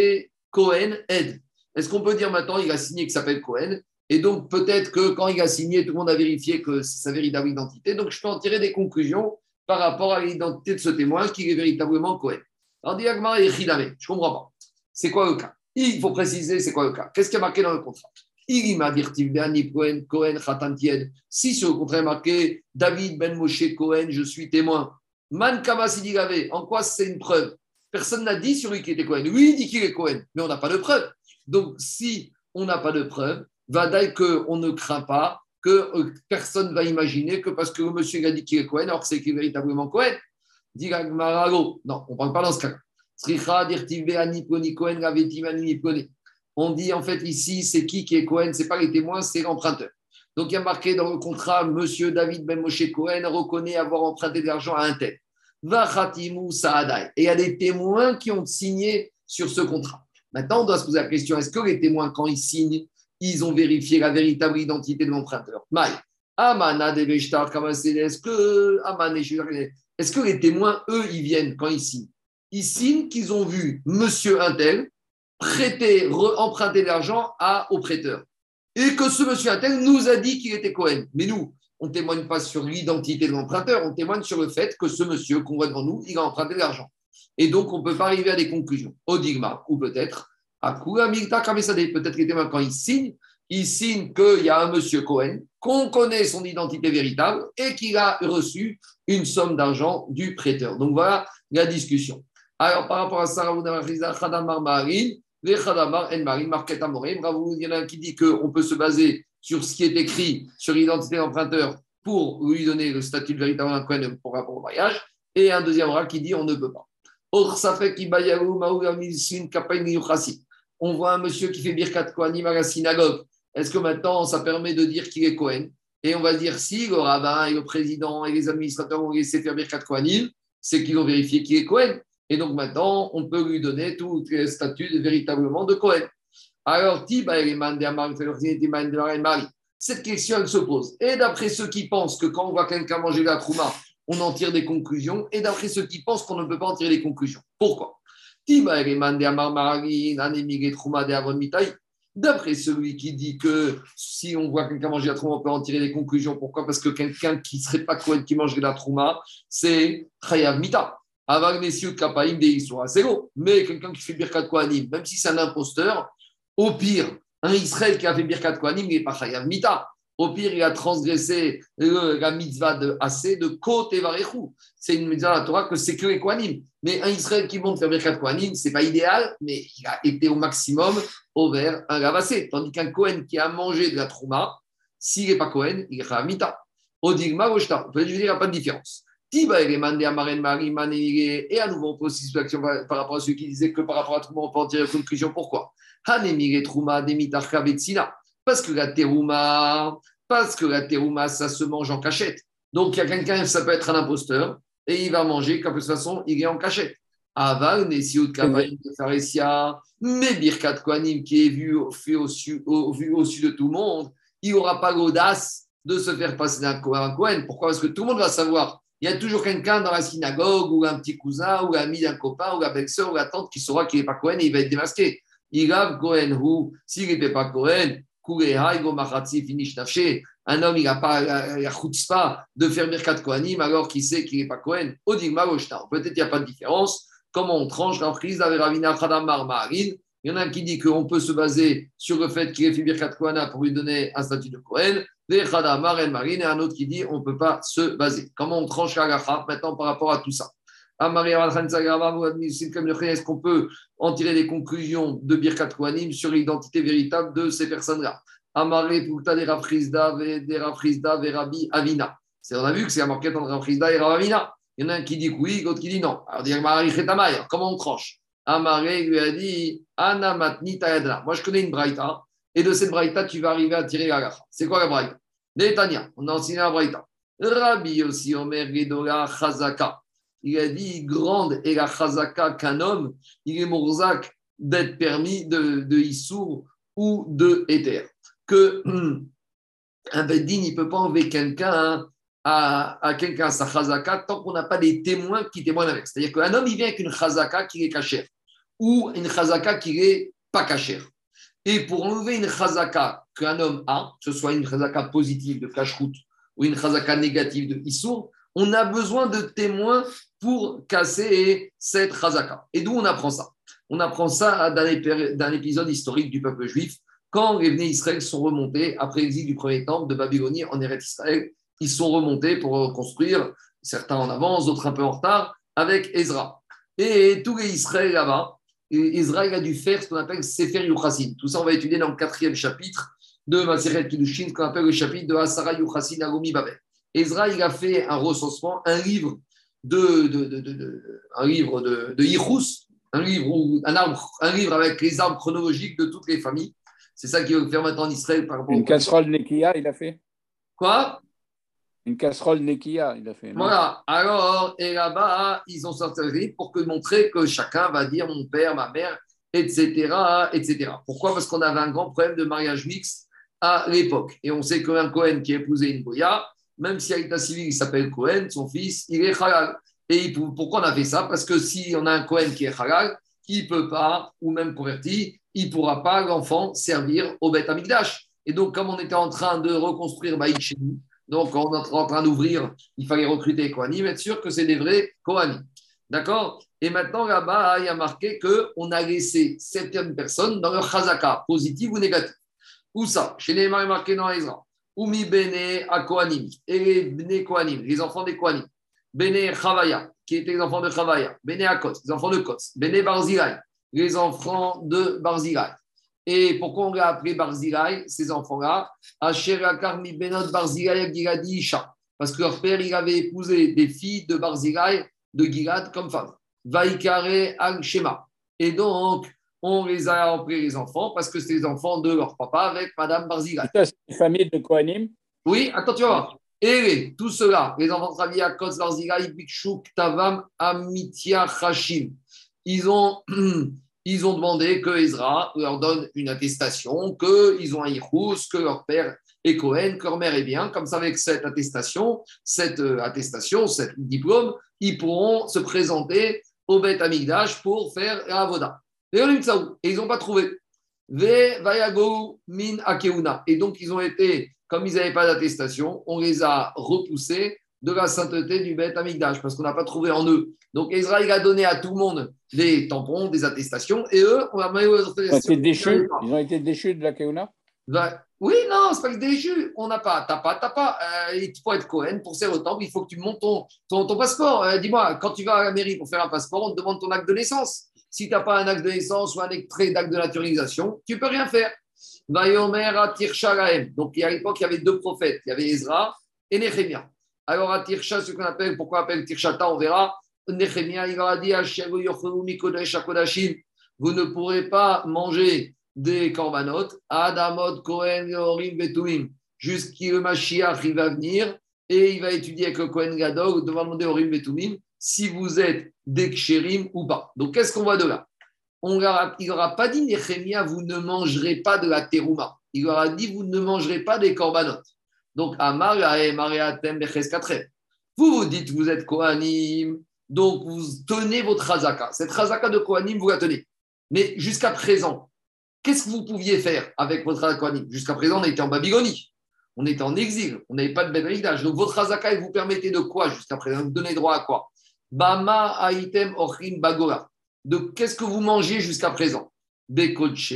Cohen Ed, est-ce qu'on peut dire maintenant il a signé qui s'appelle Cohen? Et donc, peut-être que quand il a signé, tout le monde a vérifié que c'est sa véritable identité. Donc, je peux en tirer des conclusions par rapport à l'identité de ce témoin qui est véritablement Cohen. Alors, diagma et je ne comprends pas. C'est quoi le cas? Il faut préciser c'est quoi le cas? Qu'est-ce qui est marqué dans le contrat? Il m'a dit Cohen, Cohen, Si sur le contrat est marqué David Ben Moshe Cohen, je suis témoin. Man Kamasidilave, en quoi c'est une preuve? Personne n'a dit sur lui qu'il était Cohen. Lui, il dit qu'il est Cohen, mais on n'a pas de preuve. Donc, si on n'a pas de preuve, va dire qu'on ne craint pas que euh, personne va imaginer que parce que monsieur a dit qu'il est Cohen, alors c'est qu'il est véritablement Cohen. Dit Non, on ne parle pas dans ce cas. On dit en fait ici, c'est qui qui est Cohen Ce n'est pas les témoins, c'est l'emprunteur. Donc il y a marqué dans le contrat, Monsieur David Ben Moshe Cohen reconnaît avoir emprunté de l'argent à un tel. Vachatimu Saadai. Et il y a des témoins qui ont signé sur ce contrat. Maintenant, on doit se poser la question est-ce que les témoins, quand ils signent, ils ont vérifié la véritable identité de l'emprunteur. Amana de est-ce que, est-ce que les témoins, eux, ils viennent quand ils signent? Ils signent qu'ils ont vu monsieur Intel prêter, emprunter de l'argent au prêteur. Et que ce monsieur Intel nous a dit qu'il était Cohen. Mais nous, on ne témoigne pas sur l'identité de l'emprunteur, on témoigne sur le fait que ce monsieur qu'on voit devant nous, il a emprunté de l'argent. Et donc, on ne peut pas arriver à des conclusions. Odigma, ou peut-être Peut-être quand il signe, il signe qu'il y a un monsieur Cohen, qu'on connaît son identité véritable et qu'il a reçu une somme d'argent du prêteur. Donc voilà la discussion. Alors par rapport à ça, il y en a un qui dit qu'on peut se baser sur ce qui est écrit sur l'identité de l'emprunteur pour lui donner le statut de véritable Cohen pour rapport au mariage, et un deuxième rat qui dit on ne peut pas. Or, ça fait qu'il on voit un monsieur qui fait Birkat Kohanim à la synagogue. Est-ce que maintenant, ça permet de dire qu'il est Kohen? Et on va dire si le rabbin et le président et les administrateurs ont laissé faire Birkat Kohanim, c'est qu'ils ont vérifié qu'il est Kohen. Et donc maintenant, on peut lui donner tout le statut véritablement de Kohen. Alors, cette question, elle se pose. Et d'après ceux qui pensent que quand on voit quelqu'un manger la trouma, on en tire des conclusions, et d'après ceux qui pensent qu'on ne peut pas en tirer des conclusions. Pourquoi? D'après celui qui dit que si on voit quelqu'un manger la trouma, on peut en tirer des conclusions. Pourquoi? Parce que quelqu'un qui ne serait pas Kohen qui mangerait la trouma, c'est Chayav Mita. Mais quelqu'un qui fait Birkat Kohanim, même si c'est un imposteur, au pire, un Israël qui a fait Birkat Kohanim, n'est pas Chayav Mita. Au pire, il a transgressé la mitzvah de Assez, de Côte Varechou. C'est une mitzvah de la Torah que c'est que les Kohanim. Mais un Israël qui monte faire Birkat Kohanim, ce n'est pas idéal, mais il a été au maximum au vert un Gavassé. Tandis qu'un Kohen qui a mangé de la Trouma, s'il n'est pas Kohen, il est Mita. Odigma, Oshta. On peut dire qu'il n'y a pas de différence. Et à nouveau, on pose aussi action par rapport à ceux qui disaient que par rapport à Trouma, on peut en tirer une conclusion. Pourquoi? Trouma, parce que la terouma, parce que la terouma, ça se mange en cachette. Donc, il y a quelqu'un, ça peut être un imposteur, et il va manger, de toute façon, il est en cachette. Aval, Nesiut, Kabaïm, Faresia, mais Birkat Kohanim, qui est vu, au-dessus de tout le monde, il n'aura pas l'audace de se faire passer d'un Kohen. Pourquoi? Parce que tout le monde va savoir. Il y a toujours quelqu'un dans la synagogue, ou un petit cousin, ou l'ami d'un copain, ou la belle-sœur, ou la tante qui saura qu'il n'est pas Kohen et il va être démasqué. Il a Kohen, ou s'il n'était pas Kohen, un homme, il n'a pas la de faire Birkat Kohanim alors qu'il sait qu'il n'est pas Kohen. Peut-être qu'il n'y a pas de différence. Comment on tranche la prise avec Ravina Khadamar Maharin? Il y en a qui dit qu'on peut se baser sur le fait qu'il ait fait Birkat Kohana pour lui donner un statut de Kohen. Et un autre qui dit on ne peut pas se baser. Comment on tranche la maintenant par rapport à tout ça? Est-ce qu'on peut en tirer des conclusions de Birkat Kohanim sur l'identité véritable de ces personnes-là? Amaré Pukta des Rafrizda, des Rafrizda, Verabi Avina. On a vu que c'est la marquette entre Rafrizda et Ravina. Il y en a un qui dit oui, l'autre qui dit non. Alors, dire comment on tranche Amaré lui a dit Anna Matni Tayadra. Moi, je connais une braïta, et de cette braïta, tu vas arriver à tirer la gacha. C'est quoi la braïta? Netanya, on a enseigné la braïta. Rabbi aussi, Omer Gedola Chazaka. Il a dit grande et la Chazaka qu'un homme, il est Morzak d'être permis de, de Issour ou de Éther. Que un Beddin, il ne peut pas enlever quelqu'un à, à quelqu'un sa Chazaka tant qu'on n'a pas des témoins qui témoignent avec. C'est-à-dire qu'un homme, il vient avec une Chazaka qui est cachère ou une chazaka qui n'est pas cachère. Et pour enlever une chazaka qu'un homme a, que ce soit une chazaka positive de cache-route ou une chazaka négative de issour, on a besoin de témoins pour casser cette chazaka. Et d'où on apprend ça? On apprend ça d'un épisode historique du peuple juif. Quand les venus Israël sont remontés après l'exil du premier temple de Babylonie en Eretz Israël, ils sont remontés pour reconstruire, certains en avance, d'autres un peu en retard, avec Ezra. Et tous les Israël là-bas, Israël a dû faire ce qu'on appelle Sefer Yuchassin. Tout ça, on va étudier dans le quatrième chapitre de Maseret Kiddushin, qu'on appelle le chapitre de Asara Yuchassin Agumi Babel. Israël a fait un recensement, un livre de, de, de, de un livre de, un livre, un, arbre, un livre avec les arbres chronologiques de toutes les familles. C'est ça qu'il veut faire maintenant en Israël par rapport Une casserole Nekia, il a fait? Quoi? Une casserole Nekia, il a fait. voilà. Alors, et là-bas, ils ont sorti un livre pour que montrer que chacun va dire mon père, ma mère, etc., etc. Pourquoi? Parce qu'on avait un grand problème de mariage mixte à l'époque. Et on sait qu'un Cohen qui a épousé une Goya, même si l'état civil il s'appelle Cohen, son fils, il est halal. Et pourquoi on a fait ça? Parce que si on a un Cohen qui est halal, il ne peut pas, ou même converti, il ne pourra pas, l'enfant, servir au Beth Amikdash. Et donc, comme on était en train de reconstruire Baït donc, on est en train d'ouvrir, il fallait recruter Kohanim, être sûr que c'est des vrais Kohanim. D'accord? Et maintenant, là-bas, il y a marqué qu'on a laissé certaines personnes dans leur chazaka, positive ou négative. Où ça? Chez les marqué dans Ezra. Umi Bene. Et les Kohanim, les enfants des Kohanim. Bene Chavaya, qui étaient les enfants de Chavaya. Bene Akos, les enfants de Kos. Bene Barzilai, les enfants de Barzilai. Et pourquoi on l'a appelé Barzilai, ces enfants-là? Karmi Benot Barzilai Isha. Parce que leur père, il avait épousé des filles de Barzilai, de Gilad, comme femme. Vaikare Al Shema. Et donc, on les a appelés les enfants parce que c'est les enfants de leur papa avec Madame Barzilai. C'est une famille de Kohanim Oui, attends, tu vas Et tout cela, les enfants de Rabia, Kos Barzilai, Bikshuk, Tavam, Amitia, Hashim. Ils ont ils ont demandé que Ezra leur donne une attestation, qu'ils ont un Yichus, que leur père est Cohen, que leur mère est bien. Comme ça, avec cette attestation, cette euh, attestation, ce diplôme, ils pourront se présenter au Beth Amigdash pour faire la Avoda. Et ils n'ont pas trouvé. min akeuna. Et donc, ils ont été, comme ils n'avaient pas d'attestation, on les a repoussés de la sainteté du Beth Amigdash, parce qu'on n'a pas trouvé en eux. Donc Israël a donné à tout le monde des tampons, des attestations, et eux, on a mis aux attestations. Déchus. Ils ont été déchus de la Keuna bah, Oui, non, c'est pas que déchus. On n'a pas, t'as pas, t'as pas. Euh, il faut être Cohen pour ces temps, il faut que tu montes ton, ton, passeport. Euh, dis-moi, quand tu vas à la mairie pour faire un passeport, on te demande ton acte de naissance. Si tu n'as pas un acte de naissance ou un extrait d'acte de naturalisation, tu peux rien faire. Donc, à l'époque, il y avait deux prophètes. Il y avait Ezra et Néhémia. Alors, à Tirsha, ce qu'on appelle, pourquoi on appelle Tirshata, on verra. Nehemia, il a dit Vous ne pourrez pas manger des korbanot, Adamot, Kohen, Yorim, Betuim, jusqu'à le Mashiach, il va venir et il va étudier avec le Kohen Gadol, demander Orim, Betumim, si vous êtes des Ksherim ou pas. Donc, qu'est-ce qu'on voit de là? On Il n'aura pas dit, Nehemia, vous ne mangerez pas de la terouma. Il aura dit, vous ne mangerez pas des korbanot. Donc, Amar, Vous vous dites, vous êtes Kohanim, donc vous tenez votre Hazaka. Cette Hazaka de Kohanim, vous la tenez. Mais jusqu'à présent, qu'est-ce que vous pouviez faire avec votre Hazaka Jusqu'à présent, on était en Babylonie. On était en exil. On n'avait pas de Bénédictage. Donc, votre Hazaka, vous permettait de quoi jusqu'à présent? Vous donnez droit à quoi? Bama Aitem Ochim Bagora. De qu'est-ce que vous mangez jusqu'à présent? Bekoche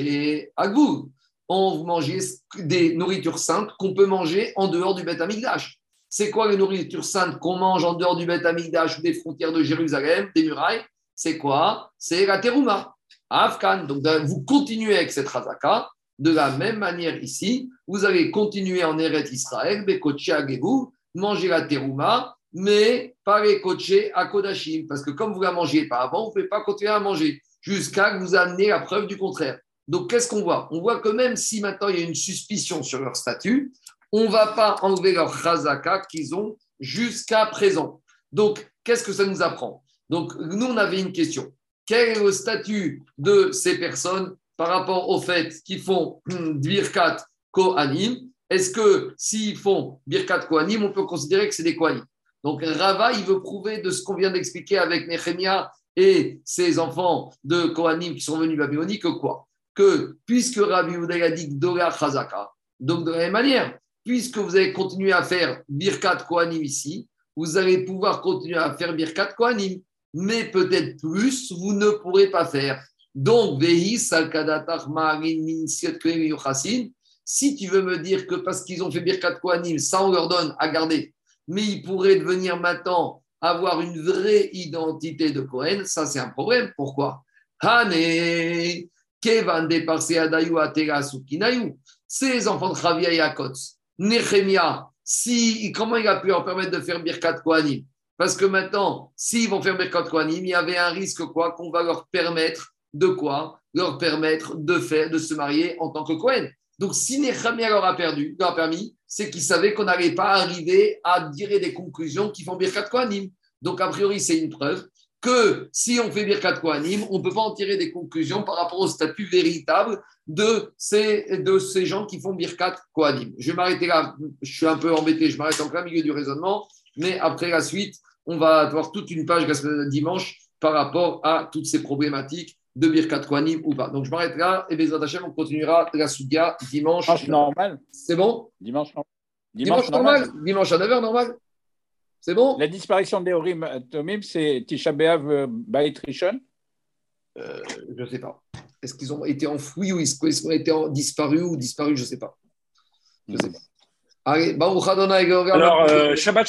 Agou. On mangeait des nourritures saintes qu'on peut manger en dehors du Beth Amikdash. C'est quoi les nourritures saintes qu'on mange en dehors du Beth Amikdash ou des frontières de Jérusalem, des murailles? C'est quoi? C'est la terouma. Afghan. Donc vous continuez avec cette razaka. De la même manière ici, vous allez continuer en Eret Israël, Bekoche Agou, manger la terouma, mais pas les coachés à Kodashim. Parce que comme vous la mangiez pas avant, vous ne pouvez pas continuer à manger jusqu'à que vous amenez la preuve du contraire. Donc, qu'est-ce qu'on voit? On voit que même si maintenant il y a une suspicion sur leur statut, on ne va pas enlever leur chazaka qu'ils ont jusqu'à présent. Donc, qu'est-ce que ça nous apprend? Donc, nous, on avait une question. Quel est le statut de ces personnes par rapport au fait qu'ils font Birkat Kohanim? Est-ce que s'ils font Birkat Kohanim, on peut considérer que c'est des Kohanim? Donc, Rava, il veut prouver de ce qu'on vient d'expliquer avec Nehemia et ses enfants de Kohanim qui sont venus babyloniques que quoi? Que puisque Rabbi Uday a dit Dora Chazaka, donc de la même manière, puisque vous allez continuer à faire Birkat Kohanim ici, vous allez pouvoir continuer à faire Birkat Kohanim, mais peut-être plus, vous ne pourrez pas faire. Donc, si tu veux me dire que parce qu'ils ont fait Birkat Kohanim, ça on leur donne à garder, mais ils pourraient devenir maintenant avoir une vraie identité de Cohen, ça c'est un problème. Pourquoi? Ces enfants de Chavia et Akotz, Nehemia, si, comment il a pu en permettre de faire Birkat Kohanim? Parce que maintenant, s'ils vont faire Birkat Kohanim, il y avait un risque quoi Qu'on va leur permettre de quoi? Leur permettre de, faire, de se marier en tant que Kohen. Donc, si Nehemia leur a perdu, leur a permis, c'est qu'ils savaient qu'on n'allait pas arriver à tirer des conclusions qui font Birkat Kohanim. Donc, a priori, c'est une preuve que si on fait Birkat Kohanim, on ne peut pas en tirer des conclusions par rapport au statut véritable de ces, gens qui font Birkat Kohanim. Je vais m'arrêter là, je suis un peu embêté, je m'arrête en plein milieu du raisonnement, mais après la suite, on va avoir toute une page dimanche par rapport à toutes ces problématiques de Birkat Kohanim ou pas. Donc je m'arrête là et Bezrat Hashem, on continuera la Soudia dimanche. Dimanche normal. C'est bon? Dimanche, dimanche, dimanche normal. Dimanche à 9h normal? C'est bon? La disparition des Horim Tomim, c'est Tisha B'Av euh, Bait Rishon? Euh, Je ne sais pas. Est-ce qu'ils ont été enfouis ou est-ce qu'ils ont été disparus ou disparus? Je ne sais pas. Je ne sais pas. Allez, Baruch Adonai, Alors, euh, Shabbat